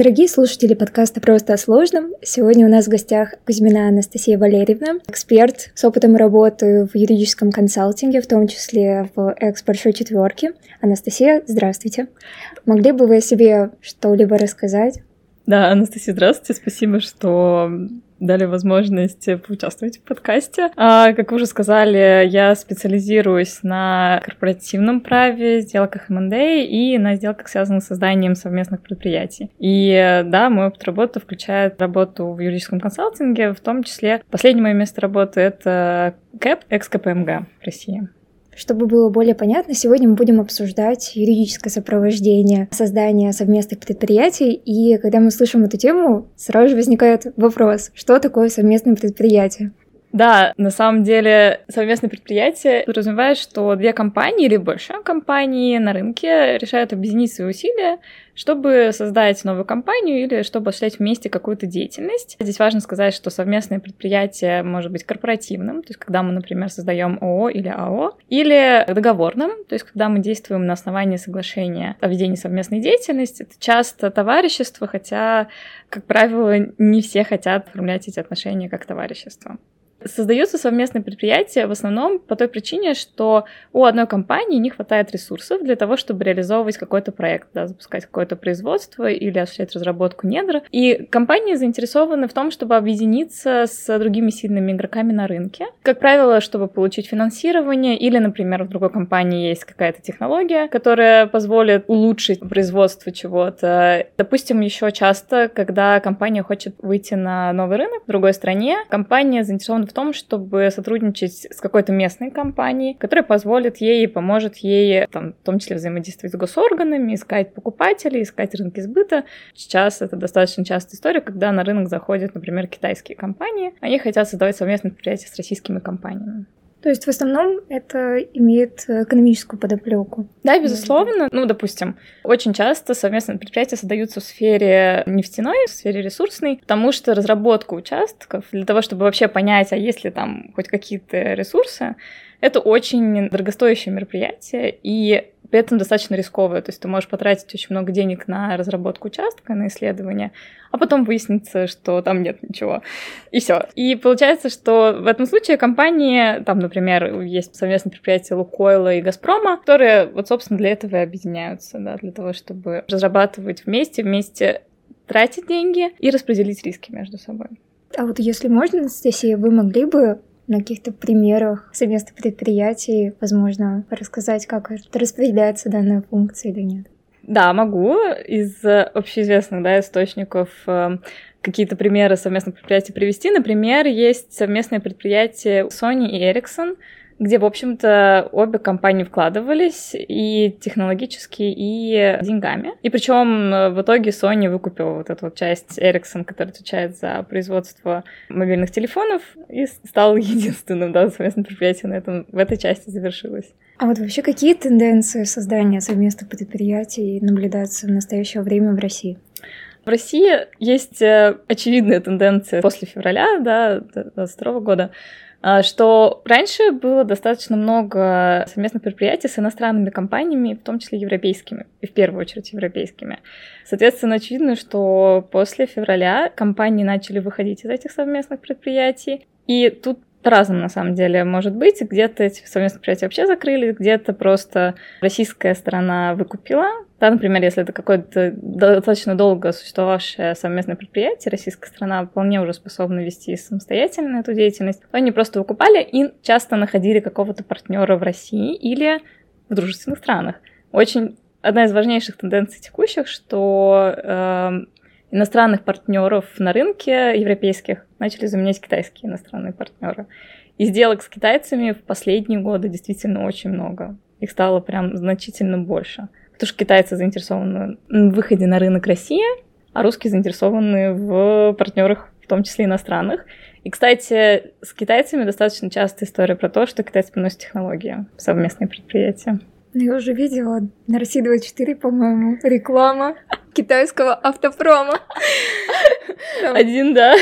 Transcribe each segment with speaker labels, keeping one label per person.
Speaker 1: Дорогие слушатели подкаста «Просто о сложном», сегодня у нас в гостях Кузьмина Анастасия Валерьевна, эксперт с опытом работы в юридическом консалтинге, в том числе в экс-большой четверке. Анастасия, здравствуйте. Могли бы вы о себе что-либо рассказать?
Speaker 2: Да, Анастасия, здравствуйте. Спасибо, что дали возможность поучаствовать в подкасте. А, как вы уже сказали, я специализируюсь на корпоративном праве, сделках M&A и на сделках, связанных с созданием совместных предприятий. И да, мой опыт работы включает работу в юридическом консалтинге, в том числе последнее мое место работы — это КЭП, экс-КПМГ в России.
Speaker 1: Чтобы было более понятно, сегодня мы будем обсуждать юридическое сопровождение создания совместных предприятий. И когда мы слышим эту тему, сразу же возникает вопрос, что такое совместное предприятие?
Speaker 2: Да, на самом деле совместное предприятие подразумевает, что две компании или больше компаний на рынке решают объединить свои усилия, чтобы создать новую компанию или чтобы осуществлять вместе какую-то деятельность. Здесь важно сказать, что совместное предприятие может быть корпоративным, то есть когда мы, например, создаем ООО или АО, или договорным, то есть когда мы действуем на основании соглашения о ведении совместной деятельности. Это часто товарищество, хотя, как правило, не все хотят оформлять эти отношения как товарищество. Создаются совместные предприятия в основном по той причине, что у одной компании не хватает ресурсов для того, чтобы реализовывать какой-то проект, да, запускать какое-то производство или осуществлять разработку недр. И компании заинтересованы в том, чтобы объединиться с другими сильными игроками на рынке. Как правило, чтобы получить финансирование или, например, в другой компании есть какая-то технология, которая позволит улучшить производство чего-то. Допустим, еще часто, когда компания хочет выйти на новый рынок в другой стране, компания заинтересована в том, чтобы сотрудничать с какой-то местной компанией, которая позволит ей и поможет ей, там, в том числе, взаимодействовать с госорганами, искать покупателей, искать рынки сбыта. Сейчас это достаточно частая история, когда на рынок заходят, например, китайские компании. Они хотят создавать совместные предприятия с российскими компаниями.
Speaker 1: То есть в основном это имеет экономическую подоплеку.
Speaker 2: Да, безусловно. Ну, допустим, очень часто совместные предприятия создаются в сфере нефтяной, в сфере ресурсной, потому что разработка участков для того, чтобы вообще понять, а есть ли там хоть какие-то ресурсы, это очень дорогостоящее мероприятие, и при этом достаточно рисковое. То есть ты можешь потратить очень много денег на разработку участка, на исследование, а потом выяснится, что там нет ничего. И все. И получается, что в этом случае компании, там, например, есть совместное предприятие Лукойла и Газпрома, которые вот, собственно, для этого и объединяются, да, для того, чтобы разрабатывать вместе, вместе тратить деньги и распределить риски между собой.
Speaker 1: А вот если можно, Анастасия, вы могли бы на каких-то примерах совместных предприятий, возможно, рассказать, как распределяется данная функция или нет?
Speaker 2: Да, могу. Из общеизвестных да, источников э, какие-то примеры совместных предприятий привести. Например, есть совместное предприятие Sony и Ericsson, где, в общем-то, обе компании вкладывались и технологически, и деньгами. И причем э, в итоге Sony выкупила вот эту вот часть Ericsson, которая отвечает за производство мобильных телефонов, и стал единственным, да, совместным предприятием на этом, в этой части завершилось.
Speaker 1: А вот вообще какие тенденции создания совместных предприятий наблюдаются в настоящее время в России?
Speaker 2: В России есть э, очевидная тенденция после февраля, да, 2022 года, что раньше было достаточно много совместных предприятий с иностранными компаниями, в том числе европейскими, и в первую очередь европейскими. Соответственно, очевидно, что после февраля компании начали выходить из этих совместных предприятий, и тут по-разному, на самом деле, может быть. Где-то эти совместные предприятия вообще закрылись, где-то просто российская сторона выкупила. Да, например, если это какое-то достаточно долго существовавшее совместное предприятие, российская страна вполне уже способна вести самостоятельно эту деятельность, то они просто выкупали и часто находили какого-то партнера в России или в дружественных странах. Очень одна из важнейших тенденций текущих, что э, иностранных партнеров на рынке европейских начали заменять китайские иностранные партнеры. И сделок с китайцами в последние годы действительно очень много. Их стало прям значительно больше. Потому что китайцы заинтересованы в выходе на рынок России, а русские заинтересованы в партнерах, в том числе иностранных. И, кстати, с китайцами достаточно частая история про то, что китайцы приносят технологии в совместные предприятия.
Speaker 1: Я уже видела на России 24, по-моему, реклама китайского автопрома.
Speaker 2: Один, да.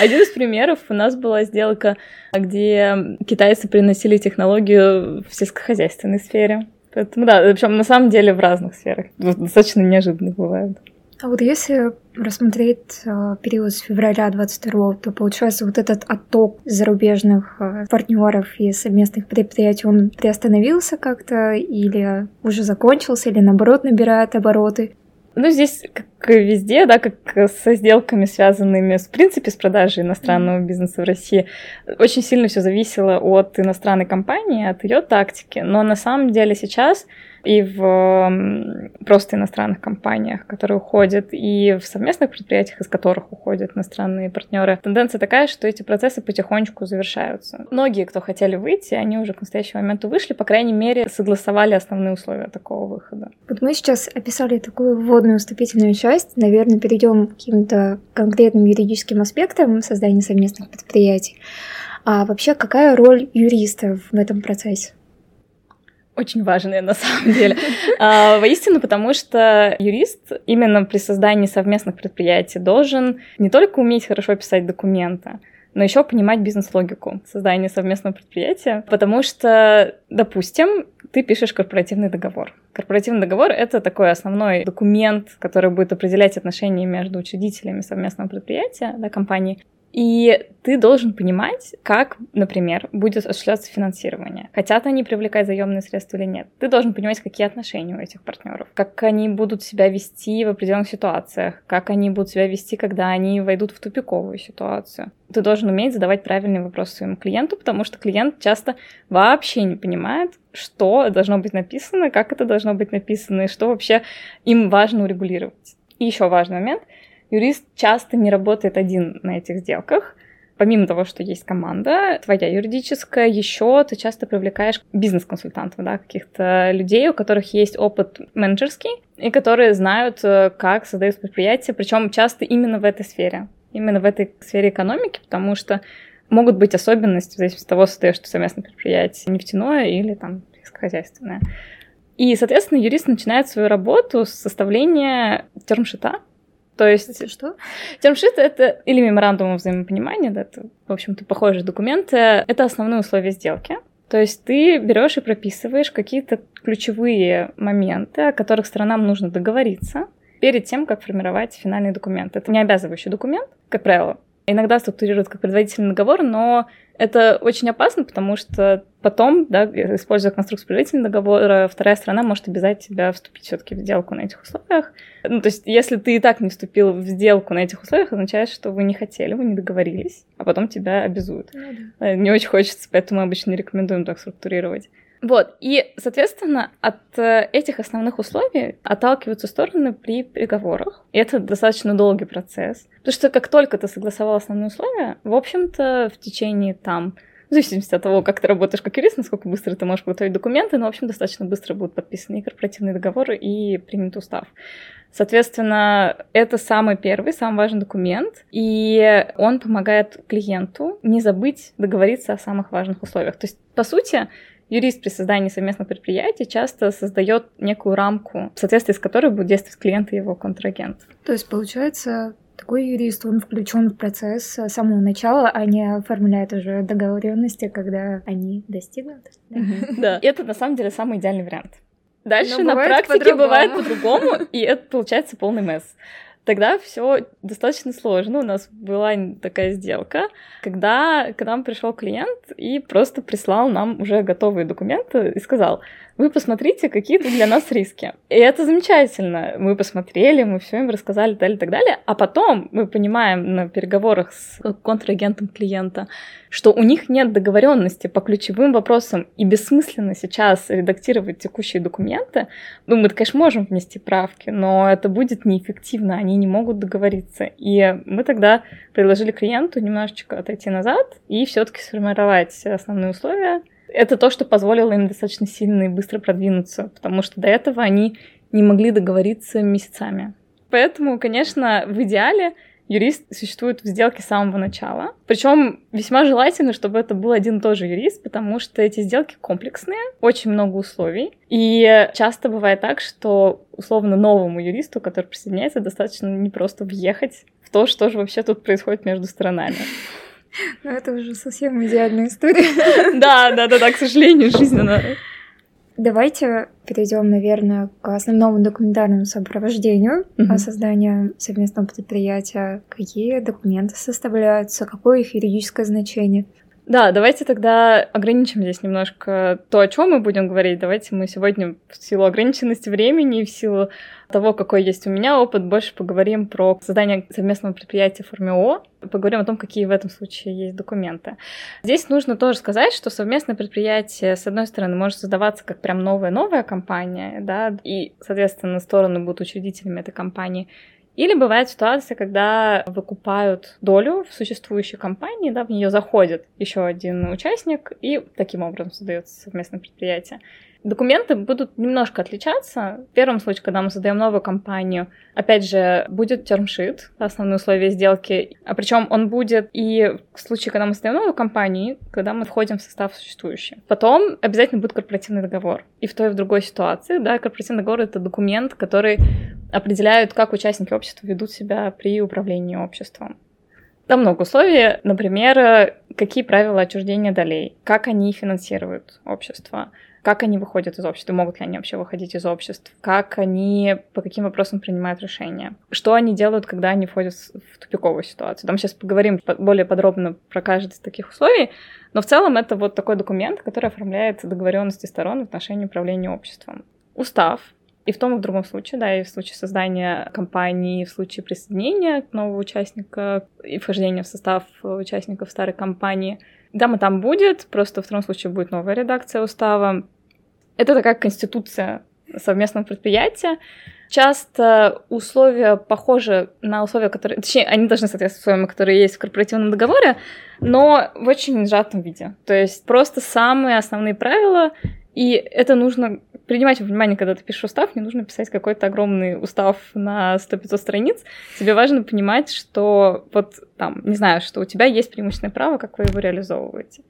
Speaker 2: Один из примеров у нас была сделка, где китайцы приносили технологию в сельскохозяйственной сфере. Поэтому да, причем на самом деле в разных сферах. Достаточно неожиданно бывает.
Speaker 1: А вот если рассмотреть э, период с февраля 22 то получается вот этот отток зарубежных э, партнеров и совместных предприятий, он приостановился как-то или уже закончился, или наоборот набирает обороты?
Speaker 2: Ну, здесь, как везде, да, как со сделками, связанными, в принципе, с продажей иностранного бизнеса в России, очень сильно все зависело от иностранной компании, от ее тактики. Но на самом деле сейчас и в просто иностранных компаниях, которые уходят, и в совместных предприятиях, из которых уходят иностранные партнеры. Тенденция такая, что эти процессы потихонечку завершаются. Многие, кто хотели выйти, они уже к настоящему моменту вышли, по крайней мере, согласовали основные условия такого выхода.
Speaker 1: Вот мы сейчас описали такую вводную вступительную часть. Наверное, перейдем к каким-то конкретным юридическим аспектам создания совместных предприятий. А вообще, какая роль юристов в этом процессе?
Speaker 2: Очень важные на самом деле. А, воистину, потому что юрист именно при создании совместных предприятий должен не только уметь хорошо писать документы, но еще понимать бизнес-логику создания совместного предприятия, потому что, допустим, ты пишешь корпоративный договор. Корпоративный договор — это такой основной документ, который будет определять отношения между учредителями совместного предприятия, да, компании, и ты должен понимать, как, например, будет осуществляться финансирование. Хотят они привлекать заемные средства или нет. Ты должен понимать, какие отношения у этих партнеров, как они будут себя вести в определенных ситуациях, как они будут себя вести, когда они войдут в тупиковую ситуацию. Ты должен уметь задавать правильные вопросы своему клиенту, потому что клиент часто вообще не понимает, что должно быть написано, как это должно быть написано, и что вообще им важно урегулировать. И еще важный момент — юрист часто не работает один на этих сделках. Помимо того, что есть команда твоя юридическая, еще ты часто привлекаешь бизнес-консультантов, да, каких-то людей, у которых есть опыт менеджерский, и которые знают, э, как создают предприятия, причем часто именно в этой сфере, именно в этой сфере экономики, потому что могут быть особенности в зависимости от того, создаешь ты совместное предприятие нефтяное или там хозяйственное. И, соответственно, юрист начинает свою работу с составления термшита, то есть...
Speaker 1: Это что?
Speaker 2: Термшит — это или меморандум взаимопонимания, да, это, в общем-то, похожие документы. Это основные условия сделки. То есть ты берешь и прописываешь какие-то ключевые моменты, о которых сторонам нужно договориться перед тем, как формировать финальный документ. Это не обязывающий документ, как правило. Иногда структурируют как предварительный договор, но это очень опасно, потому что потом, да, используя конструкцию предварительного договора, вторая сторона может обязать тебя вступить все-таки в сделку на этих условиях. Ну, то есть, если ты и так не вступил в сделку на этих условиях, означает, что вы не хотели, вы не договорились, а потом тебя обязуют. Ну, да. Э, не очень хочется, поэтому мы обычно не рекомендуем так структурировать. Вот, и, соответственно, от э, этих основных условий отталкиваются стороны при переговорах. И это достаточно долгий процесс. Потому что как только ты согласовал основные условия, в общем-то, в течение там в зависимости от того, как ты работаешь как юрист, насколько быстро ты можешь готовить документы, но, в общем, достаточно быстро будут подписаны и корпоративные договоры, и принят устав. Соответственно, это самый первый, самый важный документ, и он помогает клиенту не забыть договориться о самых важных условиях. То есть, по сути, юрист при создании совместных предприятий часто создает некую рамку, в соответствии с которой будет действовать клиент и его контрагент.
Speaker 1: То есть, получается, такой юрист, он включен в процесс с самого начала, а не оформляет уже договоренности, когда они достигнут.
Speaker 2: Да, это на самом деле самый идеальный вариант. Дальше на практике бывает по-другому, и это получается полный месс тогда все достаточно сложно. У нас была такая сделка, когда к нам пришел клиент и просто прислал нам уже готовые документы и сказал, вы посмотрите, какие для нас риски. И это замечательно. Мы посмотрели, мы все им рассказали, далее, так далее. А потом мы понимаем на переговорах с контрагентом клиента, что у них нет договоренности по ключевым вопросам, и бессмысленно сейчас редактировать текущие документы. Ну, мы, конечно, можем внести правки, но это будет неэффективно, они не могут договориться. И мы тогда предложили клиенту немножечко отойти назад и все-таки сформировать основные условия, это то, что позволило им достаточно сильно и быстро продвинуться, потому что до этого они не могли договориться месяцами. Поэтому, конечно, в идеале юрист существует в сделке с самого начала. Причем весьма желательно, чтобы это был один и тот же юрист, потому что эти сделки комплексные, очень много условий. И часто бывает так, что условно новому юристу, который присоединяется, достаточно не просто въехать в то, что же вообще тут происходит между сторонами.
Speaker 1: Ну, это уже совсем идеальная история.
Speaker 2: Да, да, да, да, к сожалению, жизненно.
Speaker 1: Давайте перейдем, наверное, к основному документарному сопровождению mm-hmm. создания совместного предприятия. Какие документы составляются, какое их юридическое значение?
Speaker 2: Да, давайте тогда ограничим здесь немножко то, о чем мы будем говорить. Давайте мы сегодня в силу ограниченности времени в силу того, какой есть у меня опыт, больше поговорим про создание совместного предприятия ООО, поговорим о том, какие в этом случае есть документы. Здесь нужно тоже сказать, что совместное предприятие, с одной стороны, может создаваться как прям новая-новая компания, да, и, соответственно, стороны будут учредителями этой компании, или бывает ситуация, когда выкупают долю в существующей компании, да, в нее заходит еще один участник, и таким образом создается совместное предприятие. Документы будут немножко отличаться. В первом случае, когда мы создаем новую компанию, опять же, будет термшит, основные условия сделки. А причем он будет и в случае, когда мы создаем новую компанию, когда мы входим в состав существующий. Потом обязательно будет корпоративный договор. И в той и в другой ситуации, да, корпоративный договор — это документ, который определяет, как участники общества ведут себя при управлении обществом. Там много условий, например, какие правила отчуждения долей, как они финансируют общество, как они выходят из общества, могут ли они вообще выходить из обществ, как они по каким вопросам принимают решения, что они делают, когда они входят в тупиковую ситуацию. Там сейчас поговорим более подробно про каждое из таких условий, но в целом это вот такой документ, который оформляет договоренности сторон в отношении управления обществом. Устав, и в том и в другом случае, да, и в случае создания компании, и в случае присоединения нового участника и вхождения в состав участников старой компании. Да, мы там будет, просто в втором случае будет новая редакция устава. Это такая конституция совместного предприятия. Часто условия похожи на условия, которые... Точнее, они должны соответствовать условиям, которые есть в корпоративном договоре, но в очень сжатом виде. То есть просто самые основные правила, и это нужно принимать во внимание, когда ты пишешь устав, не нужно писать какой-то огромный устав на 100-500 страниц. Тебе важно понимать, что вот там, не знаю, что у тебя есть преимущественное право, как вы его реализовываете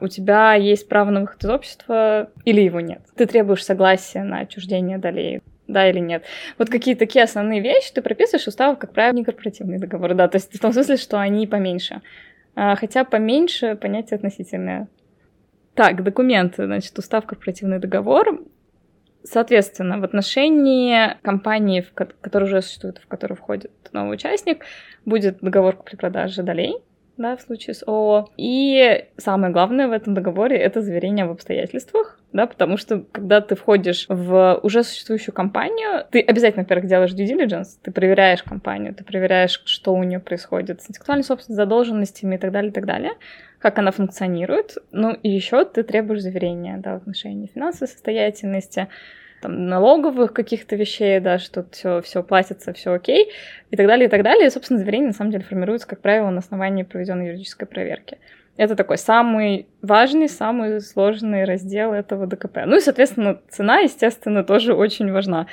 Speaker 2: у тебя есть право на выход из общества или его нет. Ты требуешь согласия на отчуждение долей да или нет. Вот какие такие основные вещи ты прописываешь в уставах, как правило, не корпоративные договоры, да, то есть в том смысле, что они поменьше. А, хотя поменьше понятие относительное. Так, документы, значит, устав корпоративный договор. Соответственно, в отношении компании, в которой уже существует, в которую входит новый участник, будет договор купли-продажи долей, да, в случае с ООО. И самое главное в этом договоре — это заверение об обстоятельствах, да, потому что когда ты входишь в уже существующую компанию, ты обязательно, во-первых, делаешь due diligence, ты проверяешь компанию, ты проверяешь, что у нее происходит с интеллектуальной собственностью, задолженностями и так далее, и так далее, как она функционирует. Ну и еще ты требуешь заверения, да, в отношении финансовой состоятельности, там, налоговых каких-то вещей, да, что все, все платится, все окей, и так далее, и так далее. И, собственно, заверение на самом деле формируется, как правило, на основании проведенной юридической проверки. Это такой самый важный, самый сложный раздел этого ДКП. Ну и, соответственно, цена, естественно, тоже очень важна.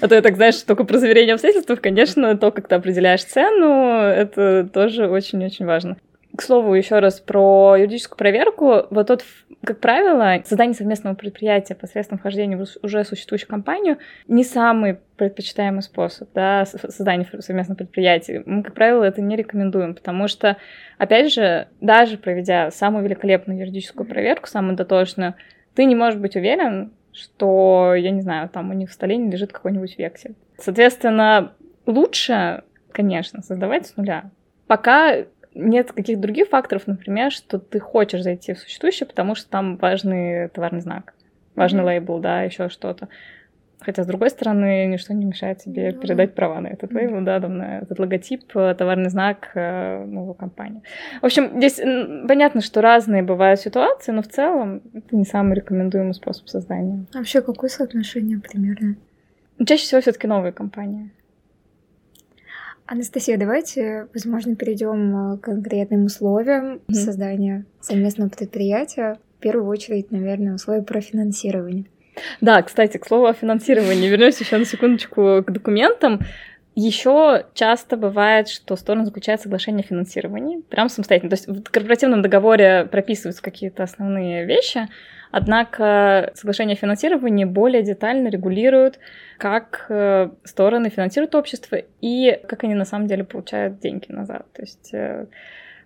Speaker 2: А то я так, знаешь, только про заверение обстоятельств, конечно, то, как ты определяешь цену, это тоже очень-очень важно. К слову, еще раз про юридическую проверку. Вот тот, как правило, создание совместного предприятия посредством вхождения в уже существующую компанию не самый предпочитаемый способ да, создания совместного предприятия. Мы, как правило, это не рекомендуем, потому что, опять же, даже проведя самую великолепную юридическую проверку, самую дотошную, ты не можешь быть уверен, что, я не знаю, там у них в столе не лежит какой-нибудь вексель. Соответственно, лучше, конечно, создавать с нуля. Пока нет каких-то других факторов, например, что ты хочешь зайти в существующее, потому что там важный товарный знак, важный mm-hmm. лейбл, да, еще что-то. Хотя, с другой стороны, ничто не мешает тебе ну, передать права на этот лейбл, да, там, на этот логотип, э, товарный знак э, новой компании. В общем, здесь понятно, что разные бывают ситуации, но в целом это не самый рекомендуемый способ создания.
Speaker 1: А вообще, какое соотношение примерно?
Speaker 2: Чаще всего все-таки новые компании.
Speaker 1: Анастасия, давайте, возможно, перейдем к конкретным условиям mm-hmm. создания совместного предприятия. В первую очередь, наверное, условия про финансирование.
Speaker 2: Да, кстати, к слову о финансировании. Вернусь еще на секундочку к документам. Еще часто бывает, что стороны заключают соглашение о финансировании прям самостоятельно. То есть в корпоративном договоре прописываются какие-то основные вещи, Однако соглашение о финансировании более детально регулирует, как э, стороны финансируют общество и как они на самом деле получают деньги назад. То есть э,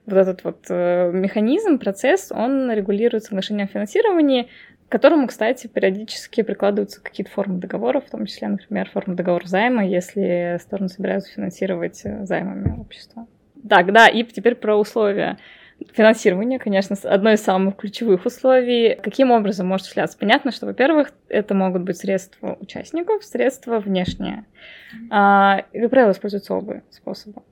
Speaker 2: вот этот вот э, механизм, процесс, он регулирует соглашение о финансировании, к которому, кстати, периодически прикладываются какие-то формы договоров, в том числе, например, форма договора займа, если стороны собираются финансировать займами общества. Так, да, и теперь про условия. Финансирование, конечно, одно из самых ключевых условий. Каким образом может осуществляться? Понятно, что, во-первых, это могут быть средства участников, средства внешние. А, и, как правило, используются оба способа.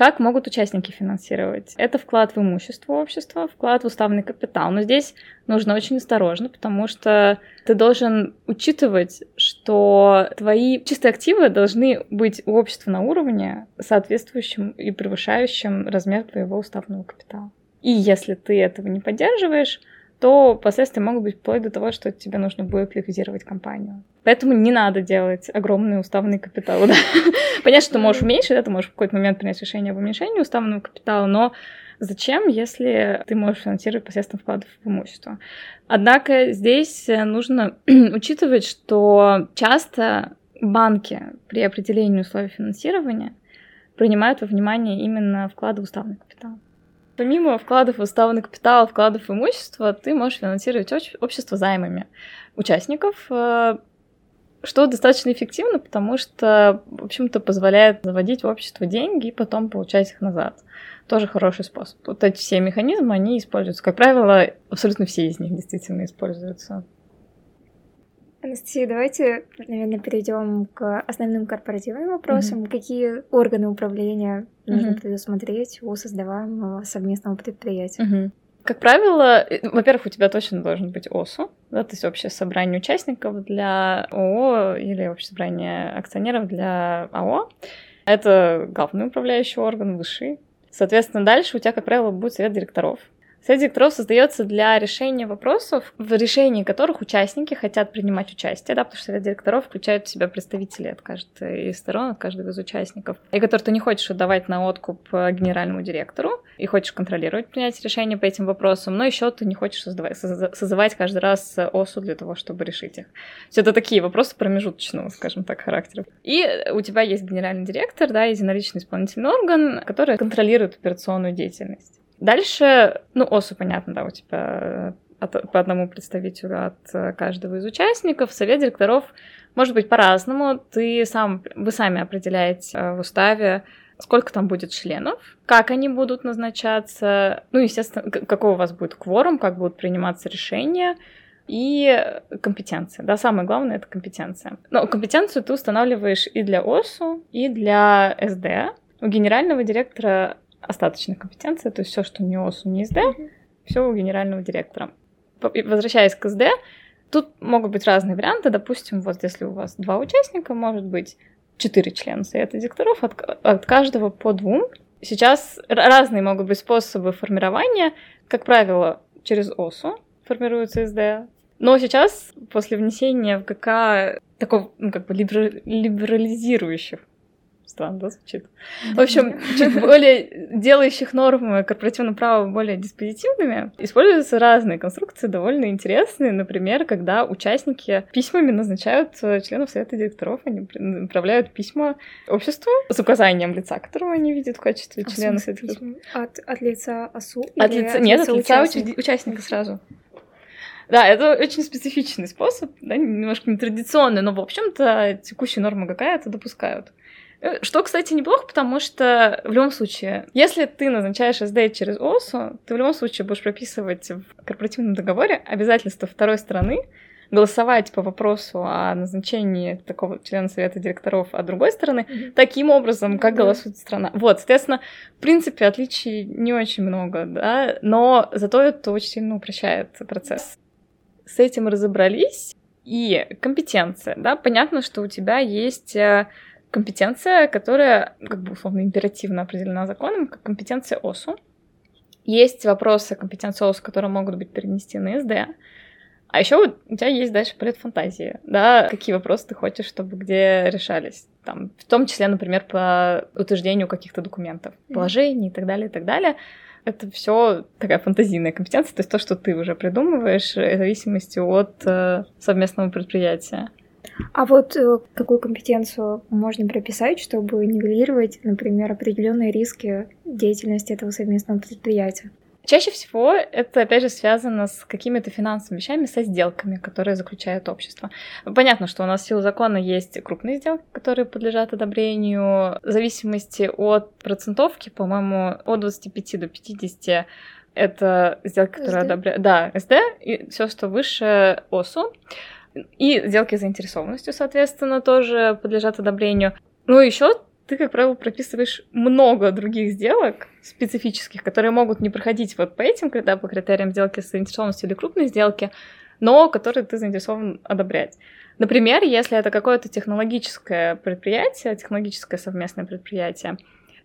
Speaker 2: Как могут участники финансировать? Это вклад в имущество общества, вклад в уставный капитал. Но здесь нужно очень осторожно, потому что ты должен учитывать, что твои чистые активы должны быть у общества на уровне, соответствующем и превышающем размер твоего уставного капитала. И если ты этого не поддерживаешь, то последствия могут быть вплоть до того, что тебе нужно будет ликвидировать компанию. Поэтому не надо делать огромный уставный капитал. Да? Понятно, что ты можешь уменьшить, да, ты можешь в какой-то момент принять решение об уменьшении уставного капитала, но зачем, если ты можешь финансировать посредством вкладов в имущество? Однако здесь нужно учитывать, что часто банки при определении условий финансирования принимают во внимание именно вклады в уставный капитал. Помимо вкладов в уставный капитал, вкладов в имущество, ты можешь финансировать общество займами участников, э, что достаточно эффективно, потому что, в общем-то, позволяет заводить в общество деньги и потом получать их назад. Тоже хороший способ. Вот эти все механизмы, они используются. Как правило, абсолютно все из них действительно используются.
Speaker 1: Анастасия, давайте, наверное, перейдем к основным корпоративным вопросам. Mm-hmm. Какие органы управления нужно mm-hmm. предусмотреть у создаваемого совместного предприятия?
Speaker 2: Mm-hmm. Как правило, э, во-первых, у тебя точно должен быть ОСУ, да, то есть общее собрание участников для ООО или общее собрание акционеров для АО. Это главный управляющий орган, высший. Соответственно, дальше у тебя, как правило, будет совет директоров. Совет директоров создается для решения вопросов, в решении которых участники хотят принимать участие, да, потому что совет директоров включает в себя представителей от каждой из сторон, от каждого из участников, и которые ты не хочешь отдавать на откуп генеральному директору, и хочешь контролировать принятие решения по этим вопросам, но еще ты не хочешь создавать, созывать каждый раз ОСУ для того, чтобы решить их. Все это такие вопросы промежуточного, скажем так, характера. И у тебя есть генеральный директор, да, единоличный исполнительный орган, который контролирует операционную деятельность. Дальше, ну, ОСУ, понятно, да, у тебя от, по одному представителю от э, каждого из участников. Совет директоров может быть по-разному. Ты сам, вы сами определяете э, в уставе, сколько там будет членов, как они будут назначаться, ну, естественно, какой у вас будет кворум, как будут приниматься решения, и компетенция. Да, самое главное — это компетенция. Но компетенцию ты устанавливаешь и для ОСУ, и для СД. У генерального директора остаточная компетенция, то есть все, что не ОСУ, не СД, mm-hmm. все у генерального директора. Возвращаясь к СД, тут могут быть разные варианты. Допустим, вот если у вас два участника, может быть четыре члена совета директоров, от, от каждого по двум. Сейчас разные могут быть способы формирования. Как правило, через ОСУ формируется СД. Но сейчас, после внесения в ГК такого, ну, как бы либерализирующих Странно, да, звучит? В общем, чуть более делающих нормы корпоративного права более диспозитивными, используются разные конструкции, довольно интересные. Например, когда участники письмами назначают э, членов совета директоров, они направляют письма обществу с указанием лица, которого они видят в качестве а члена совета
Speaker 1: от, от лица ОСУ?
Speaker 2: От лица, от нет, лица от лица участника, участника сразу. Да, это очень специфичный способ, да, немножко нетрадиционный, но, в общем-то, текущие нормы какая это допускают. Э, что, кстати, неплохо, потому что в любом случае, если ты назначаешь СД через ОСУ, ты в любом случае будешь прописывать в корпоративном договоре обязательства второй стороны голосовать по вопросу о назначении такого члена совета директоров, а другой стороны, mm-hmm. таким образом, как mm-hmm. голосует страна. Вот, соответственно, в принципе, отличий не очень много, да, но зато это очень сильно упрощает процесс. С этим разобрались. И компетенция, да, понятно, что у тебя есть э, компетенция, которая как бы условно императивно определена законом, как компетенция ОСУ. Есть вопросы компетенции ОСУ, которые могут быть перенесены на СД. А еще вот у тебя есть дальше полет фантазии, да, какие вопросы ты хочешь, чтобы где решались. Там, в том числе, например, по утверждению каких-то документов, положений и так далее, и так далее. Это все такая фантазийная компетенция, то есть то, что ты уже придумываешь, в зависимости от э, совместного предприятия.
Speaker 1: А вот э, какую компетенцию можно прописать, чтобы нивелировать, например, определенные риски деятельности этого совместного предприятия?
Speaker 2: Чаще всего это, опять же, связано с какими-то финансовыми вещами, со сделками, которые заключает общество. Понятно, что у нас в силу закона есть крупные сделки, которые подлежат одобрению. В зависимости от процентовки, по-моему, от 25 до 50 это сделки, которые одобряют... Да, СД, и все, что выше ОСУ. И сделки с заинтересованностью, соответственно, тоже подлежат одобрению. Ну, еще ты, как правило, прописываешь много других сделок специфических, которые могут не проходить вот по этим, когда по критериям сделки с заинтересованностью или крупной сделки, но которые ты заинтересован одобрять. Например, если это какое-то технологическое предприятие, технологическое совместное предприятие,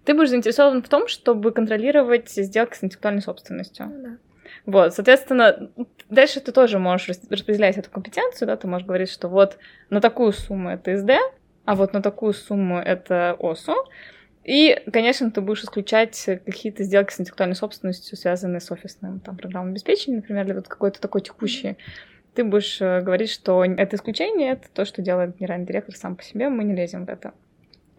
Speaker 2: ты будешь заинтересован в том, чтобы контролировать сделки с интеллектуальной собственностью. Ну, да. Вот, соответственно, дальше ты тоже можешь распределять эту компетенцию, да, ты можешь говорить, что вот на такую сумму это СД, а вот на такую сумму это ОСУ. И, конечно, ты будешь исключать какие-то сделки с интеллектуальной собственностью, связанные с офисным там, программным обеспечением, например, или вот какой-то такой текущий. Ты будешь э, говорить, что это исключение, это то, что делает генеральный директор сам по себе, мы не лезем в это.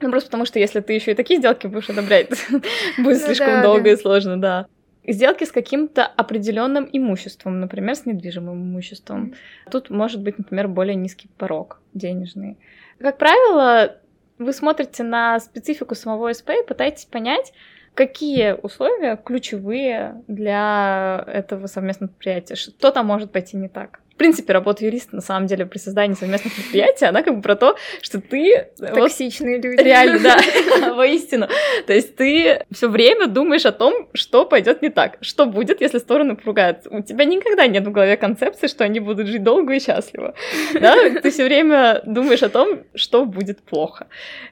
Speaker 2: Ну, просто потому что если ты еще и такие сделки будешь одобрять, будет ну слишком долго и сложно, да. Сделки с каким-то определенным имуществом, например, с недвижимым имуществом. Тут может быть, например, более низкий порог денежный. Как правило, вы смотрите на специфику самого СП и пытаетесь понять, какие условия ключевые для этого совместного предприятия, что там может пойти не так в принципе, работа юриста, на самом деле, при создании совместных предприятий, она как бы про то, что ты...
Speaker 1: Токсичные вот, люди.
Speaker 2: Реально, да, воистину. То есть ты все время думаешь о том, что пойдет не так, что будет, если стороны поругаются. У тебя никогда нет в голове концепции, что они будут жить долго и счастливо. Да? Ты все время думаешь о том, что будет плохо.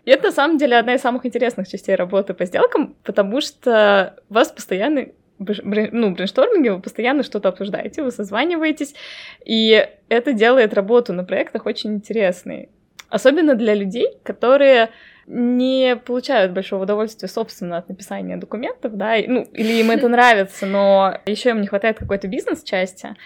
Speaker 2: И это, на самом деле, одна из самых интересных частей работы по сделкам, потому что вас постоянно ну, брейнштормите вы постоянно что-то обсуждаете, вы созваниваетесь, и это делает работу на проектах очень интересной. Особенно для людей, которые не получают большого удовольствия, собственно, от написания документов, да, ну, или им это нравится, но еще им не хватает какой-то бизнес-части.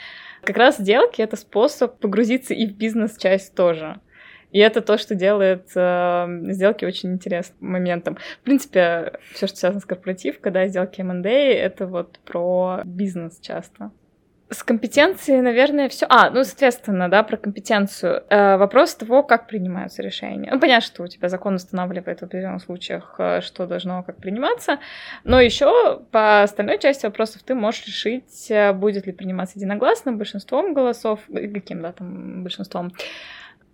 Speaker 2: Как раз сделки — это способ погрузиться и в бизнес-часть тоже. И это то, что делает э, сделки очень интересным моментом. В принципе, все, что связано с корпоратив, когда сделки M&A, это вот про бизнес часто. С компетенцией, наверное, все. А, ну, соответственно, да, про компетенцию. Э, вопрос того, как принимаются решения. Ну, понятно, что у тебя закон устанавливает в определенных случаях, э, что должно как приниматься. Но еще по остальной части вопросов ты можешь решить, э, будет ли приниматься единогласно, большинством голосов, каким, да, там, большинством.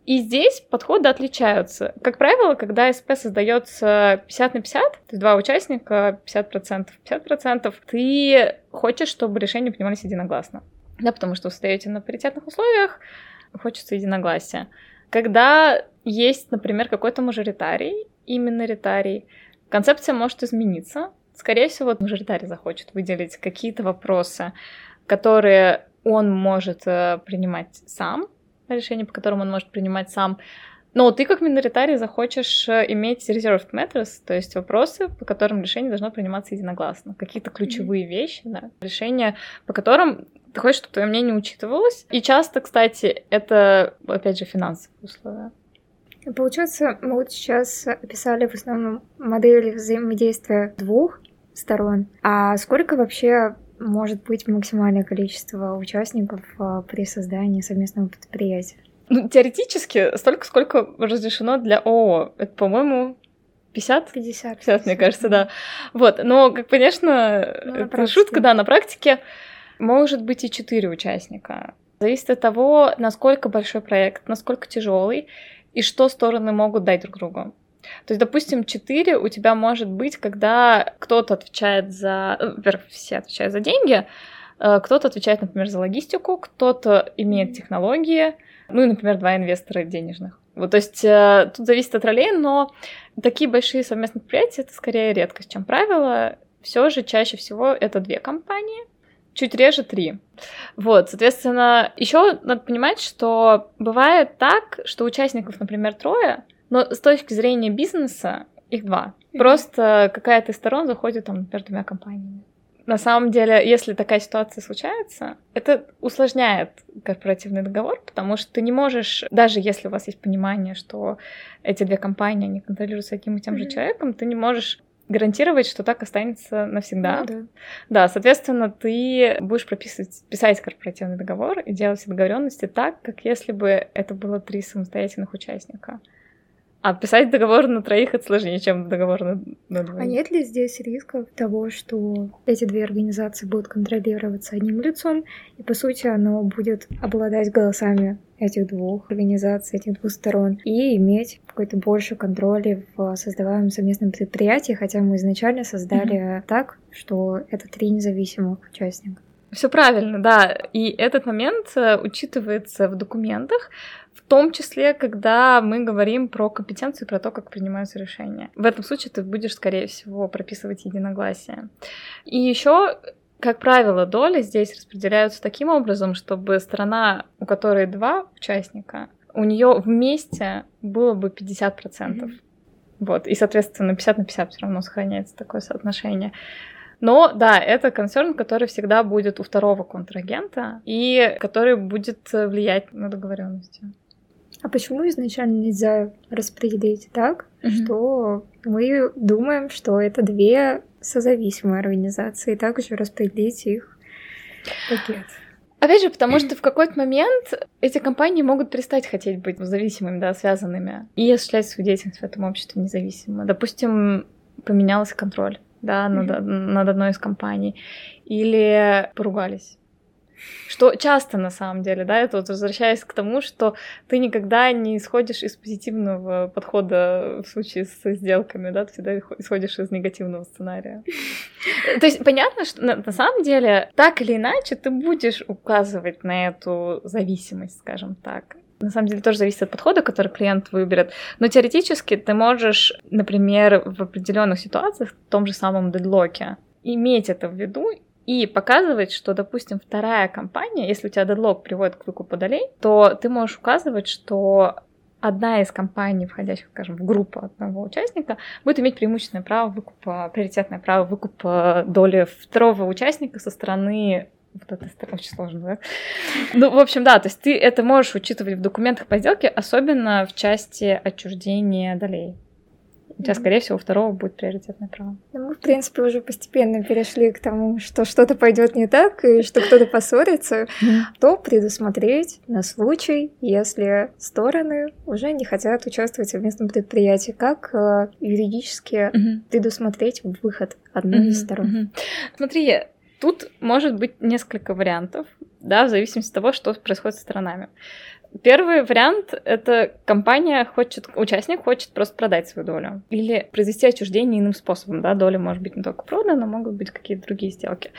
Speaker 2: И здесь подходы отличаются. Как правило, когда СП создается 50 на 50, то есть два участника, 50%, 50%, ты хочешь, чтобы решения принимались единогласно. Да, потому что вы создаете на паритетных условиях, хочется единогласия. Когда есть, например, какой-то мажоритарий, именно миноритарий, концепция может измениться. Скорее всего, мажоритарий захочет выделить какие-то вопросы, которые он может э, принимать сам, решение, по которому он может принимать сам. Но ты как миноритарий захочешь э, иметь reserved matters, то есть вопросы, по которым решение должно приниматься единогласно. Какие-то ключевые mm-hmm. вещи, да, решения, по которым ты хочешь, чтобы твое мнение учитывалось. И часто, кстати, это, опять же, финансовые условия.
Speaker 1: Получается, мы вот сейчас описали в основном модели взаимодействия двух сторон. А сколько вообще может быть максимальное количество участников а, при создании совместного предприятия?
Speaker 2: Ну, теоретически столько, сколько разрешено для ООО. Это, по-моему, 50?
Speaker 1: 50.
Speaker 2: 50, мне кажется, да. Вот, но, как, конечно, ну, это шутка, да, на практике может быть и 4 участника. Зависит от того, насколько большой проект, насколько тяжелый и что стороны могут дать друг другу. То есть, допустим, 4 у тебя может быть, когда кто-то отвечает за... Э, во-первых, все отвечают за деньги, э, кто-то отвечает, например, за логистику, кто-то имеет технологии, ну и, например, два инвестора денежных. Вот, то есть э, тут зависит от ролей, но такие большие совместные предприятия это скорее редкость, чем правило. Все же чаще всего это две компании, чуть реже три. Вот, соответственно, еще надо понимать, что бывает так, что участников, например, трое, но с точки зрения бизнеса их два. Просто какая-то из сторон заходит там, например, двумя компаниями. На самом деле, если такая ситуация случается, это усложняет корпоративный договор, потому что ты не можешь, даже если у вас есть понимание, что эти две компании, они контролируются одним и тем mm-hmm. же человеком, ты не можешь гарантировать, что так останется навсегда.
Speaker 1: Ну, да.
Speaker 2: да, соответственно, ты будешь прописывать, писать корпоративный договор и делать все договоренности так, как если бы это было три самостоятельных участника. А писать договор на троих это сложнее, чем договор на, на двоих.
Speaker 1: А нет ли здесь рисков того, что эти две организации будут контролироваться одним лицом, и по сути оно будет обладать голосами этих двух организаций, этих двух сторон, и иметь какой-то больше контроля в создаваемом совместном предприятии, хотя мы изначально создали mm-hmm. так, что это три независимых участника.
Speaker 2: Все правильно, да. И этот момент э, учитывается в документах, в том числе, когда мы говорим про компетенцию про то, как принимаются решения. В этом случае ты будешь, скорее всего, прописывать единогласие. И еще как правило, доли здесь распределяются таким образом, чтобы сторона, у которой два участника, у нее вместе было бы 50%. Mm-hmm. Вот, и, соответственно, 50 на 50 все равно сохраняется такое соотношение. Но да, это концерн, который всегда будет у второго контрагента и который будет влиять на договоренности.
Speaker 1: А почему изначально нельзя распределить так, mm-hmm. что мы думаем, что это две созависимые организации, и также распределить их пакет?
Speaker 2: Опять же, потому что в какой-то момент эти компании могут перестать хотеть быть зависимыми, да, связанными, и осуществлять свою деятельность в этом обществе независимо. Допустим, поменялся контроль, да, над, mm-hmm. над одной из компаний, или поругались что часто на самом деле, да, это вот возвращаясь к тому, что ты никогда не исходишь из позитивного подхода в случае с сделками, да, ты всегда исходишь из негативного сценария. То есть понятно, что на, на самом деле так или иначе ты будешь указывать на эту зависимость, скажем так. На самом деле тоже зависит от подхода, который клиент выберет. Но теоретически ты можешь, например, в определенных ситуациях, в том же самом дедлоке, иметь это в виду и показывать, что, допустим, вторая компания, если у тебя дедлог приводит к выкупу долей, то ты можешь указывать, что одна из компаний, входящих, скажем, в группу одного участника, будет иметь преимущественное право выкупа, приоритетное право выкупа доли второго участника со стороны вот это очень сложно, да? Ну, в общем, да, то есть ты это можешь учитывать в документах по сделке, особенно в части отчуждения долей у тебя, скорее всего, у второго будет приоритетное право.
Speaker 1: Ну, мы, в принципе, уже постепенно перешли к тому, что что-то пойдет не так, и что кто-то поссорится, то предусмотреть на случай, если стороны уже не хотят участвовать в совместном предприятии, как э, юридически предусмотреть выход одной из сторон.
Speaker 2: Смотри, тут может быть несколько вариантов, да, в зависимости от того, что происходит со сторонами. Первый вариант — это компания хочет, участник хочет просто продать свою долю или произвести отчуждение иным способом, да, доля может быть не только продана, но могут быть какие-то другие сделки.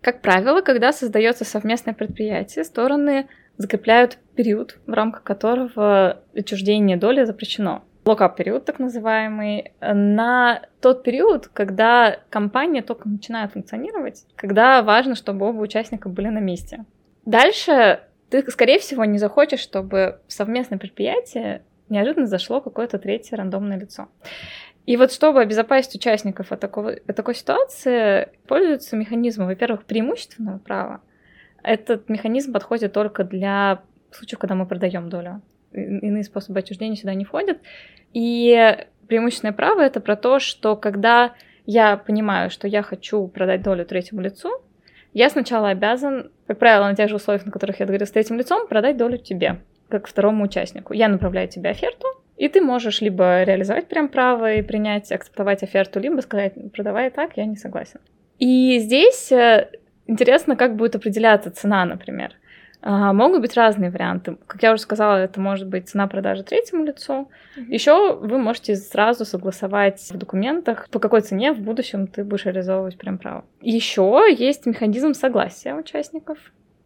Speaker 2: Как правило, когда создается совместное предприятие, стороны закрепляют период, в рамках которого отчуждение доли запрещено. Локап период, так называемый, на тот период, когда компания только начинает функционировать, когда важно, чтобы оба участника были на месте. Дальше ты, скорее всего, не захочешь, чтобы в совместное предприятие неожиданно зашло какое-то третье рандомное лицо. И вот чтобы обезопасить участников от, такого, от такой ситуации, пользуются механизмом, во-первых, преимущественного права. Этот механизм подходит только для случаев, когда мы продаем долю. Иные способы отчуждения сюда не входят. И преимущественное право это про то, что когда я понимаю, что я хочу продать долю третьему лицу, я сначала обязан, как правило, на тех же условиях, на которых я договорилась с третьим лицом, продать долю тебе, как второму участнику. Я направляю тебе оферту, и ты можешь либо реализовать прям право и принять, акцептовать оферту, либо сказать, продавай так, я не согласен. И здесь э, интересно, как будет определяться цена, например. А, могут быть разные варианты. Как я уже сказала, это может быть цена продажи третьему лицу. Mm-hmm. Еще вы можете сразу согласовать в документах, по какой цене в будущем ты будешь реализовывать прям право. Еще есть механизм согласия участников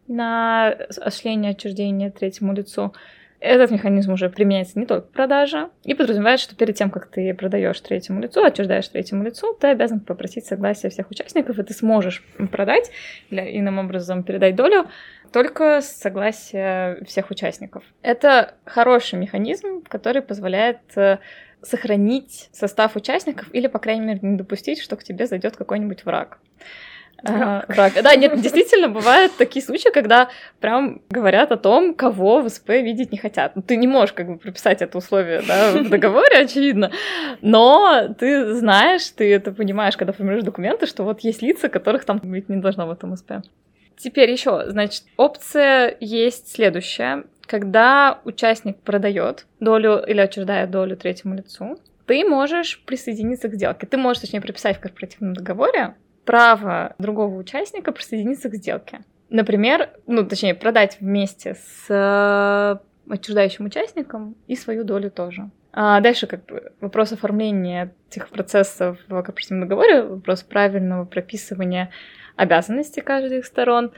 Speaker 2: на осуществление отчуждения третьему лицу. Этот механизм уже применяется не только продажа и подразумевает, что перед тем, как ты продаешь третьему лицу, отчуждаешь третьему лицу, ты обязан попросить согласия всех участников, и ты сможешь продать или иным образом передать долю только с согласия всех участников. Это хороший механизм, который позволяет э, сохранить состав участников или, по крайней мере, не допустить, что к тебе зайдет какой-нибудь враг. Ага, брак. Да, нет, действительно, бывают такие случаи, когда прям говорят о том, кого в СП видеть не хотят. Ты не можешь как бы прописать это условие да, в договоре, очевидно, но ты знаешь, ты это понимаешь, когда формируешь документы, что вот есть лица, которых там быть не должно в этом СП. Теперь еще, значит, опция есть следующая. Когда участник продает долю или отчуждает долю третьему лицу, ты можешь присоединиться к сделке. Ты можешь, точнее, прописать в корпоративном договоре, право другого участника присоединиться к сделке. Например, ну, точнее, продать вместе с э, отчуждающим участником и свою долю тоже. А дальше как бы вопрос оформления этих процессов в корпоративном договоре, вопрос правильного прописывания обязанностей каждой из сторон.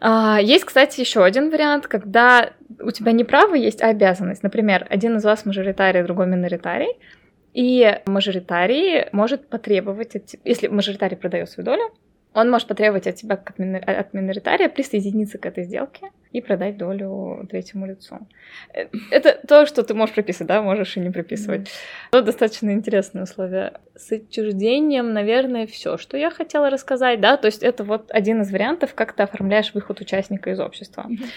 Speaker 2: А, есть, кстати, еще один вариант, когда у тебя не право есть, а обязанность. Например, один из вас мажоритарий, другой миноритарий. И мажоритарий может потребовать, если мажоритарий продает свою долю, он может потребовать от тебя, как от миноритария, присоединиться к этой сделке и продать долю третьему лицу. Э, это то, что ты можешь прописать, да, можешь и не прописывать. Mm. Это достаточно интересное условие. С отчуждением, наверное, все, что я хотела рассказать, да, то есть это вот один из вариантов, как ты оформляешь выход участника из общества. Mm-hmm.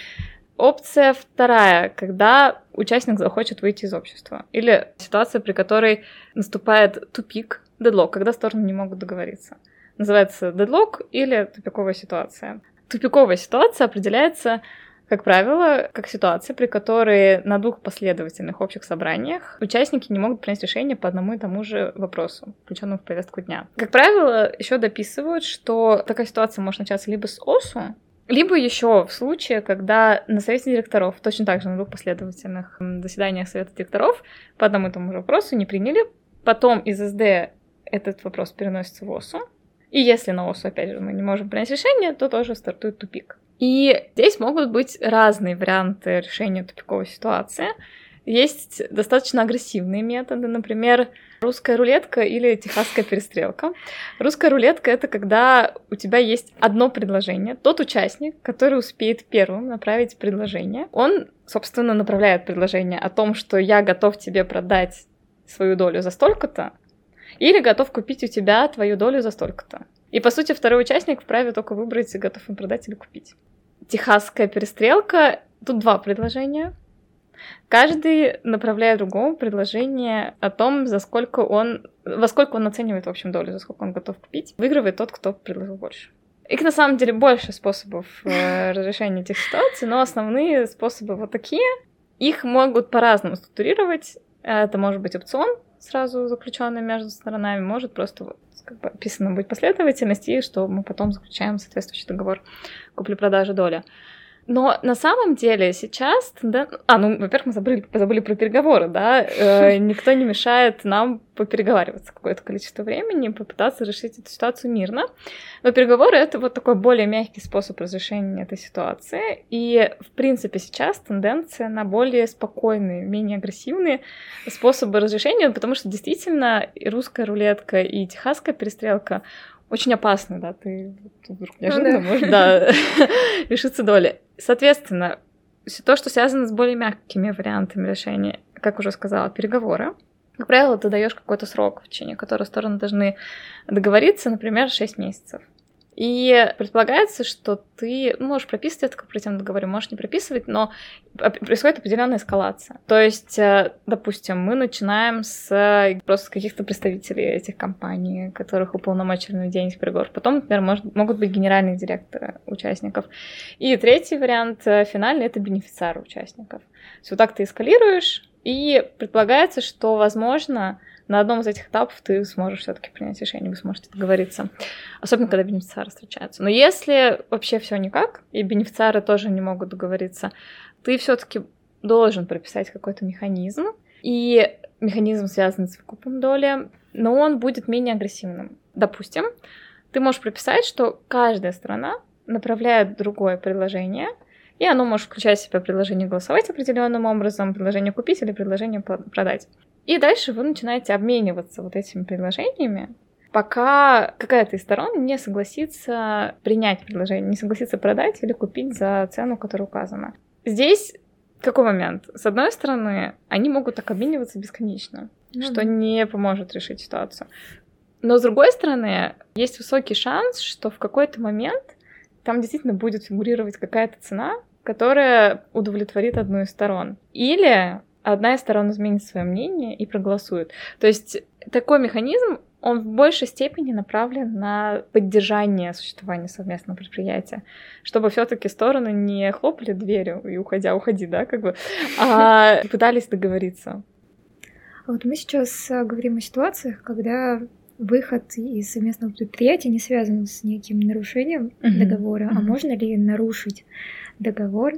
Speaker 2: Опция вторая, когда участник захочет выйти из общества. Или ситуация, при которой наступает тупик, дедлок, когда стороны не могут договориться. Называется дедлок или тупиковая ситуация. Тупиковая ситуация определяется, как правило, как ситуация, при которой на двух последовательных общих собраниях участники не могут принять решение по одному и тому же вопросу, включенному в повестку дня. Как правило, еще дописывают, что такая ситуация может начаться либо с ОСУ, либо еще в случае, когда на совете директоров, точно так же на двух последовательных заседаниях совета директоров по одному и тому же вопросу не приняли, потом из СД этот вопрос переносится в ОСУ, и если на ОСУ, опять же, мы не можем принять решение, то тоже стартует тупик. И здесь могут быть разные варианты решения тупиковой ситуации. Есть достаточно агрессивные методы, например, русская рулетка или техасская перестрелка. Русская рулетка — это когда у тебя есть одно предложение. Тот участник, который успеет первым направить предложение, он, собственно, направляет предложение о том, что я готов тебе продать свою долю за столько-то, или готов купить у тебя твою долю за столько-то. И, по сути, второй участник вправе только выбрать, готов им продать или купить. Техасская перестрелка. Тут два предложения. Каждый направляет другому предложение о том, за сколько он, во сколько он оценивает, в общем, долю, за сколько он готов купить. Выигрывает тот, кто предложил больше. Их на самом деле больше способов э, разрешения этих ситуаций, но основные способы вот такие. Их могут по-разному структурировать. Это может быть опцион, сразу заключенный между сторонами, может просто вот как бы описано быть последовательность, и что мы потом заключаем соответствующий договор купли-продажи доли. Но на самом деле сейчас, да, а, ну, во-первых, мы забыли, забыли про переговоры, да, э, никто не мешает нам попереговариваться какое-то количество времени, попытаться решить эту ситуацию мирно. Но переговоры — это вот такой более мягкий способ разрешения этой ситуации, и, в принципе, сейчас тенденция на более спокойные, менее агрессивные способы разрешения, потому что действительно и русская рулетка, и техасская перестрелка очень опасны, да, ты вдруг неожиданно ну, да. можешь, да, лишиться доли. Соответственно, то, что связано с более мягкими вариантами решения, как уже сказала, переговоры. Как правило, ты даешь какой-то срок, в течение которого стороны должны договориться, например, 6 месяцев. И предполагается, что ты можешь прописывать это в корпоративном договоре, можешь не прописывать, но происходит определенная эскалация. То есть, э, допустим, мы начинаем с просто каких-то представителей этих компаний, которых уполномочили на денег переговоров. Потом, например, может, могут быть генеральные директоры участников. И третий вариант, э, финальный, это бенефициары участников. То есть вот так ты эскалируешь, и предполагается, что, возможно, на одном из этих этапов ты сможешь все-таки принять решение, вы сможете договориться. Особенно, когда бенефициары встречаются. Но если вообще все никак, и бенефициары тоже не могут договориться, ты все-таки должен прописать какой-то механизм, и механизм связан с выкупом доли, но он будет менее агрессивным. Допустим, ты можешь прописать, что каждая страна направляет другое предложение, и оно может включать в себя предложение голосовать определенным образом, предложение купить или предложение продать. И дальше вы начинаете обмениваться вот этими предложениями, пока какая-то из сторон не согласится принять предложение, не согласится продать или купить за цену, которая указана. Здесь какой момент? С одной стороны, они могут так обмениваться бесконечно, ну, что не поможет решить ситуацию. Но с другой стороны, есть высокий шанс, что в какой-то момент там действительно будет фигурировать какая-то цена, которая удовлетворит одну из сторон. Или одна из сторон изменит свое мнение и проголосует. То есть такой механизм, он в большей степени направлен на поддержание существования совместного предприятия, чтобы все-таки стороны не хлопали дверью и уходя, уходи, да, как бы, а пытались договориться.
Speaker 1: А вот мы сейчас э, говорим о ситуациях, когда выход из совместного предприятия не связан с неким нарушением mm-hmm. договора, mm-hmm. а можно ли нарушить договор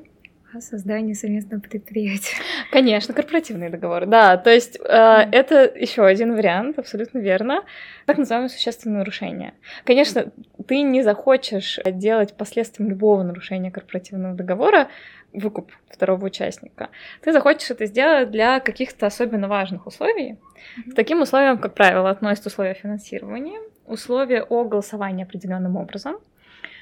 Speaker 1: о создании совместного предприятия.
Speaker 2: Конечно, корпоративные договоры, да. То есть э, mm. это еще один вариант, абсолютно верно. Так называемое существенное нарушение. Конечно, ты не захочешь делать последствием любого нарушения корпоративного договора выкуп второго участника. Ты захочешь это сделать для каких-то особенно важных условий. Mm-hmm. К таким условиям, как правило, относятся условия финансирования, условия о голосовании определенным образом,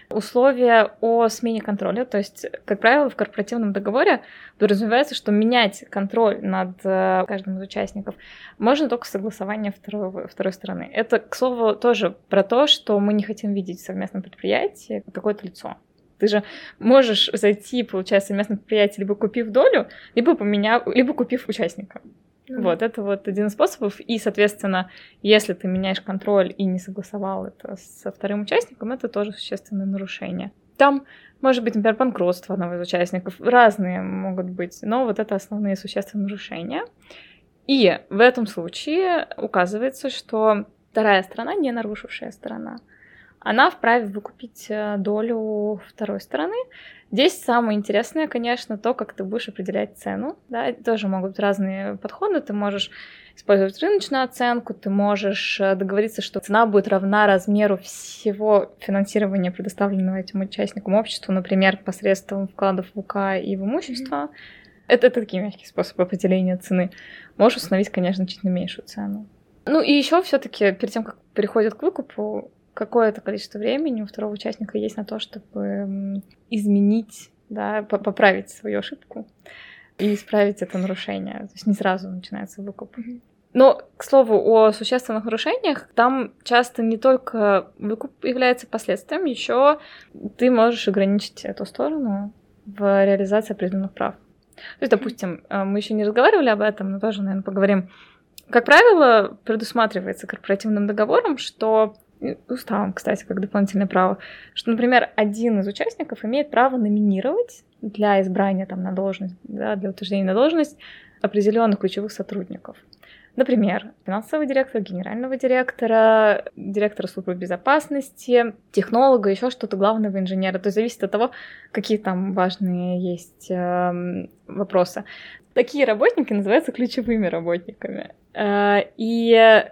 Speaker 2: условия о смене контроля. То есть, как правило, в корпоративном договоре подразумевается, что менять контроль над э, каждым из участников можно только с согласования второго, второй стороны. Это, к слову, тоже про то, что мы не хотим видеть в совместном предприятии какое-то лицо. Ты же можешь зайти, получается, совместное предприятие, либо купив долю, либо поменяв, либо купив участника. Mm-hmm. Вот, это вот один из способов. И, соответственно, если ты меняешь контроль и не согласовал это со вторым участником, это тоже существенное нарушение. Там может быть, например, банкротство одного из участников. Разные могут быть, но вот это основные существенные нарушения. И в этом случае указывается, что вторая сторона не нарушившая сторона она вправе выкупить э, долю второй стороны. Здесь самое интересное, конечно, то, как ты будешь определять цену. Да, тоже могут быть разные подходы. Ты можешь использовать рыночную оценку, ты можешь э, договориться, что цена будет равна размеру всего финансирования, предоставленного этим участникам общества, например, посредством вкладов в УК и в имущество. Mm-hmm. Это, это такие мягкие способы определения цены. Можешь установить, конечно, чуть меньшую цену. Ну и еще все-таки перед тем, как переходит к выкупу, какое-то количество времени у второго участника есть на то, чтобы изменить, да, поправить свою ошибку и исправить это нарушение. То есть не сразу начинается выкуп. Но, к слову, о существенных нарушениях, там часто не только выкуп является последствием, еще ты можешь ограничить эту сторону в реализации определенных прав. То есть, допустим, э, мы еще не разговаривали об этом, но тоже, наверное, поговорим. Как правило, предусматривается корпоративным договором, что уставом, кстати, как дополнительное право, что, например, один из участников имеет право номинировать для избрания там, на должность, да, для утверждения на должность определенных ключевых сотрудников. Например, финансового директора, генерального директора, директора службы безопасности, технолога, еще что-то главного инженера. То есть зависит от того, какие там важные есть э, вопросы. Такие работники называются ключевыми работниками. Э, и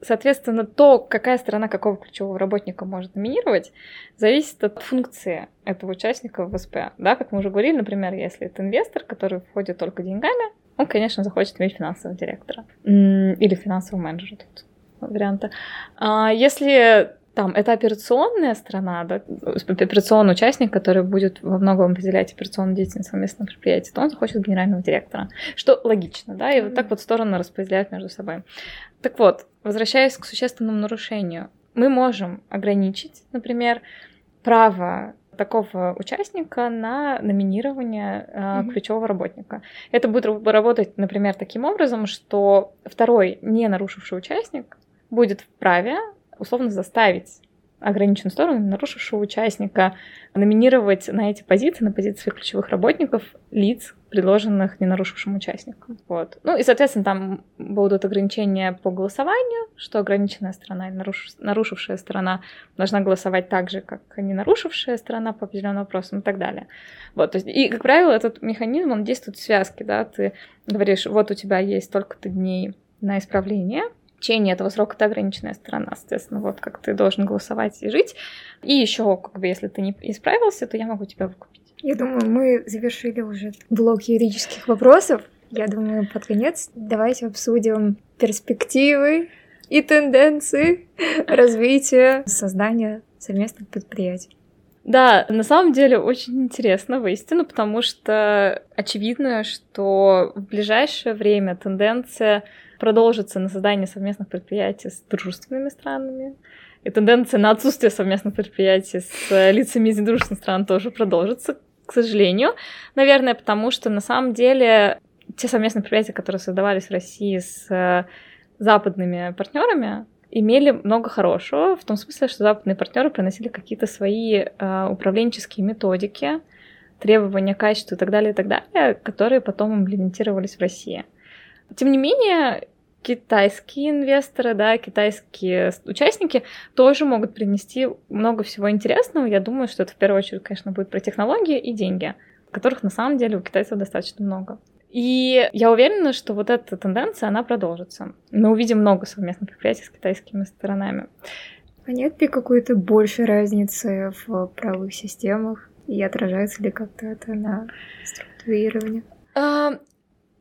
Speaker 2: Соответственно, то, какая сторона какого ключевого работника может номинировать, зависит от функции этого участника в ВСП. Да, как мы уже говорили, например, если это инвестор, который входит только деньгами, он, конечно, захочет иметь финансового директора или финансового менеджера тут варианта. Если там это операционная сторона, да, операционный участник, который будет во многом определять операционную деятельность совместного предприятия, то он захочет генерального директора. Что логично, да, и вот так вот стороны распределяют между собой. Так вот, возвращаясь к существенному нарушению, мы можем ограничить, например, право такого участника на номинирование э, mm-hmm. ключевого работника. Это будет работать, например, таким образом, что второй не нарушивший участник будет вправе условно заставить ограниченную сторону, нарушившего участника, номинировать на эти позиции, на позиции ключевых работников, лиц, предложенных не нарушившим участникам. Вот. Ну и, соответственно, там будут ограничения по голосованию, что ограниченная сторона или наруш... нарушившая сторона должна голосовать так же, как не нарушившая сторона по определенным вопросам и так далее. Вот, то есть, и, как правило, этот механизм, он действует в связке, да, ты говоришь, вот у тебя есть столько-то дней на исправление, течение этого срока ты ограниченная сторона, соответственно, вот как ты должен голосовать и жить. И еще, как бы, если ты не исправился, то я могу тебя выкупить.
Speaker 1: Я думаю, мы завершили уже блок юридических вопросов. Я думаю, под конец давайте обсудим перспективы и тенденции развития создания совместных предприятий.
Speaker 2: Да, на самом деле очень интересно, воистину, потому что очевидно, что в ближайшее время тенденция продолжится на создание совместных предприятий с дружественными странами. И тенденция на отсутствие совместных предприятий с э, лицами из недружественных стран тоже продолжится, к сожалению. Наверное, потому что на самом деле те совместные предприятия, которые создавались в России с э, западными партнерами, имели много хорошего, в том смысле, что западные партнеры приносили какие-то свои э, управленческие методики, требования качества и так далее, и так далее, которые потом имплементировались в России. Тем не менее, китайские инвесторы, да, китайские участники тоже могут принести много всего интересного. Я думаю, что это в первую очередь, конечно, будет про технологии и деньги, которых на самом деле у китайцев достаточно много. И я уверена, что вот эта тенденция, она продолжится. Мы увидим много совместных предприятий с китайскими сторонами.
Speaker 1: А нет ли какой-то большей разницы в правовых системах? И отражается ли как-то это на структурировании?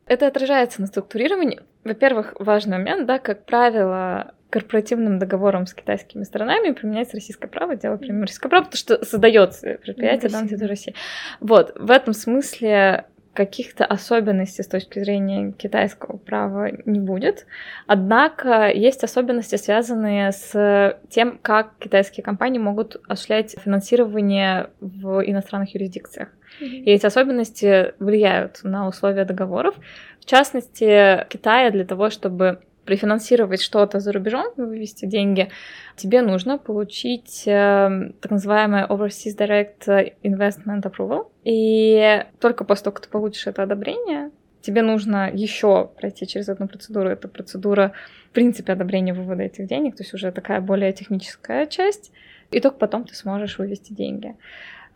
Speaker 2: Это отражается на структурировании. Во-первых, важный момент, да, как правило, корпоративным договором с китайскими сторонами применяется российское право, дело пример российское право, потому что создается предприятие да, на территории России. Вот, в этом смысле каких-то особенностей с точки зрения китайского права не будет. Однако есть особенности, связанные с тем, как китайские компании могут осуществлять финансирование в иностранных юрисдикциях. И эти особенности влияют на условия договоров. В частности, Китая для того, чтобы префинансировать что-то за рубежом, вывести деньги, тебе нужно получить э, так называемое Overseas Direct Investment Approval. И только после того, как ты получишь это одобрение, тебе нужно еще пройти через одну процедуру. Это процедура, в принципе, одобрения вывода этих денег, то есть уже такая более техническая часть. И только потом ты сможешь вывести деньги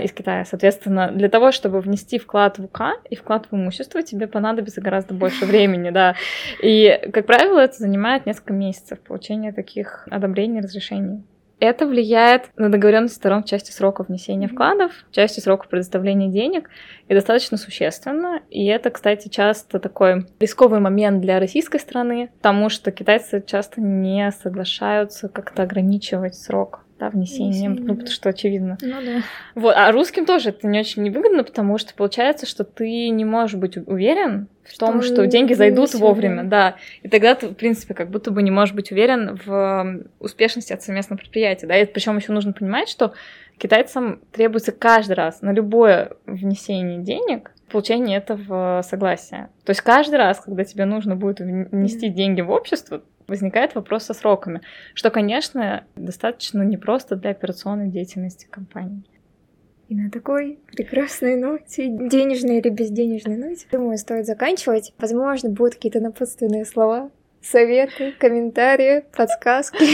Speaker 2: из Китая. Соответственно, для того, чтобы внести вклад в УК и вклад в имущество, тебе понадобится гораздо больше времени, да. И, как правило, это занимает несколько месяцев получения таких одобрений, разрешений. Это влияет на договоренность сторон в части срока внесения вкладов, в части срока предоставления денег, и достаточно существенно. И это, кстати, часто такой рисковый момент для российской страны, потому что китайцы часто не соглашаются как-то ограничивать срок да, внесением, Внесение, ну, потому что очевидно.
Speaker 1: Ну да.
Speaker 2: Вот, а русским тоже это не очень невыгодно, потому что получается, что ты не можешь быть уверен в что том, что деньги зайдут вовремя, да. И тогда ты, в принципе, как будто бы не можешь быть уверен в успешности от совместного предприятия, да. И причем еще нужно понимать, что китайцам требуется каждый раз на любое внесение денег получение этого согласия. То есть каждый раз, когда тебе нужно будет внести деньги в общество, возникает вопрос со сроками, что, конечно, достаточно непросто для операционной деятельности компании.
Speaker 1: И на такой прекрасной ноте, денежной или безденежной ноте, думаю, стоит заканчивать. Возможно, будут какие-то напутственные слова, советы, комментарии, подсказки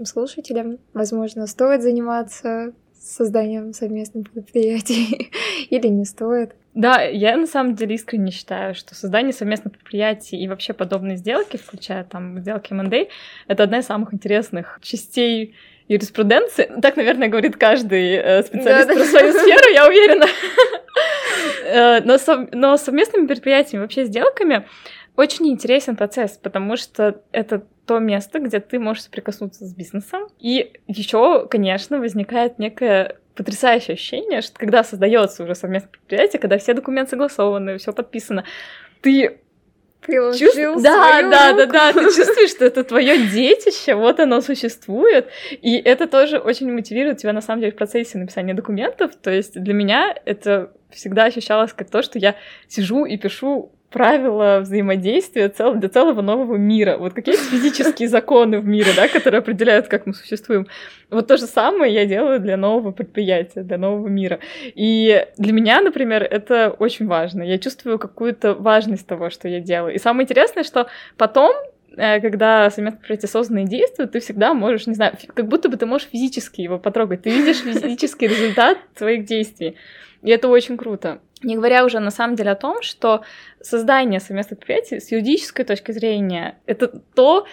Speaker 1: слушателям. Возможно, стоит заниматься созданием совместных предприятий или не стоит.
Speaker 2: Да, я на самом деле искренне считаю, что создание совместных предприятий и вообще подобные сделки, включая там сделки M&A, это одна из самых интересных частей юриспруденции. Так, наверное, говорит каждый э, специалист да, про да. свою сферу, я уверена. Э, но, сов... но совместными предприятиями, вообще сделками, очень интересен процесс, потому что это то место, где ты можешь соприкоснуться с бизнесом. И еще, конечно, возникает некое потрясающее ощущение, что когда создается уже совместное предприятие, когда все документы согласованы, все подписано, ты
Speaker 1: Чувств...
Speaker 2: Да, да, да, да, ты чувствуешь, что это твое детище, вот оно существует, и это тоже очень мотивирует тебя на самом деле в процессе написания документов. То есть для меня это всегда ощущалось как то, что я сижу и пишу правила взаимодействия цел, для целого нового мира. Вот какие есть физические законы в мире, да, которые определяют, как мы существуем. Вот то же самое я делаю для нового предприятия, для нового мира. И для меня, например, это очень важно. Я чувствую какую-то важность того, что я делаю. И самое интересное, что потом э, когда совместно предприятие создано и действует, ты всегда можешь, не знаю, как будто бы ты можешь физически его потрогать. Ты видишь физический результат своих действий. И это очень круто. Не говоря уже на самом деле о том, что создание совместных предприятий с юридической точки зрения это то,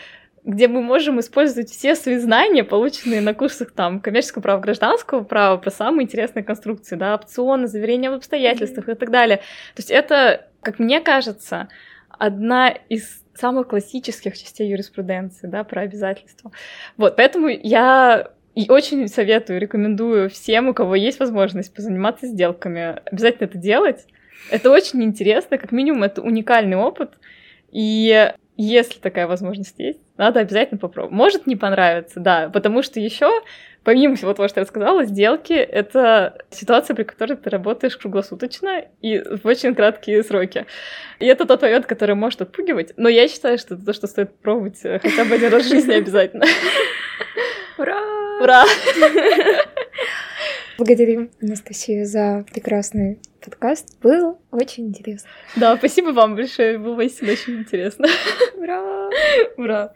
Speaker 2: где мы можем использовать все свои знания, полученные на курсах там коммерческого права, гражданского права, про самые интересные конструкции, да, опционы, заверения в обстоятельствах mm-hmm. и так далее. То есть это, как мне кажется, одна из самых классических частей юриспруденции, да, про обязательства. Вот, поэтому я и очень советую, рекомендую всем, у кого есть возможность позаниматься сделками, обязательно это делать. Это очень интересно, как минимум это уникальный опыт. И если такая возможность есть, надо обязательно попробовать. Может не понравиться, да, потому что еще помимо всего того, что я рассказала, сделки — это ситуация, при которой ты работаешь круглосуточно и в очень краткие сроки. И это тот момент, который может отпугивать, но я считаю, что это то, что стоит пробовать э, хотя бы один раз в жизни обязательно.
Speaker 1: Ура!
Speaker 2: Ура!
Speaker 1: Благодарим Анастасию за прекрасный подкаст. Было очень интересно.
Speaker 2: Да, спасибо вам большое. Было очень интересно.
Speaker 1: Ура!
Speaker 2: Ура!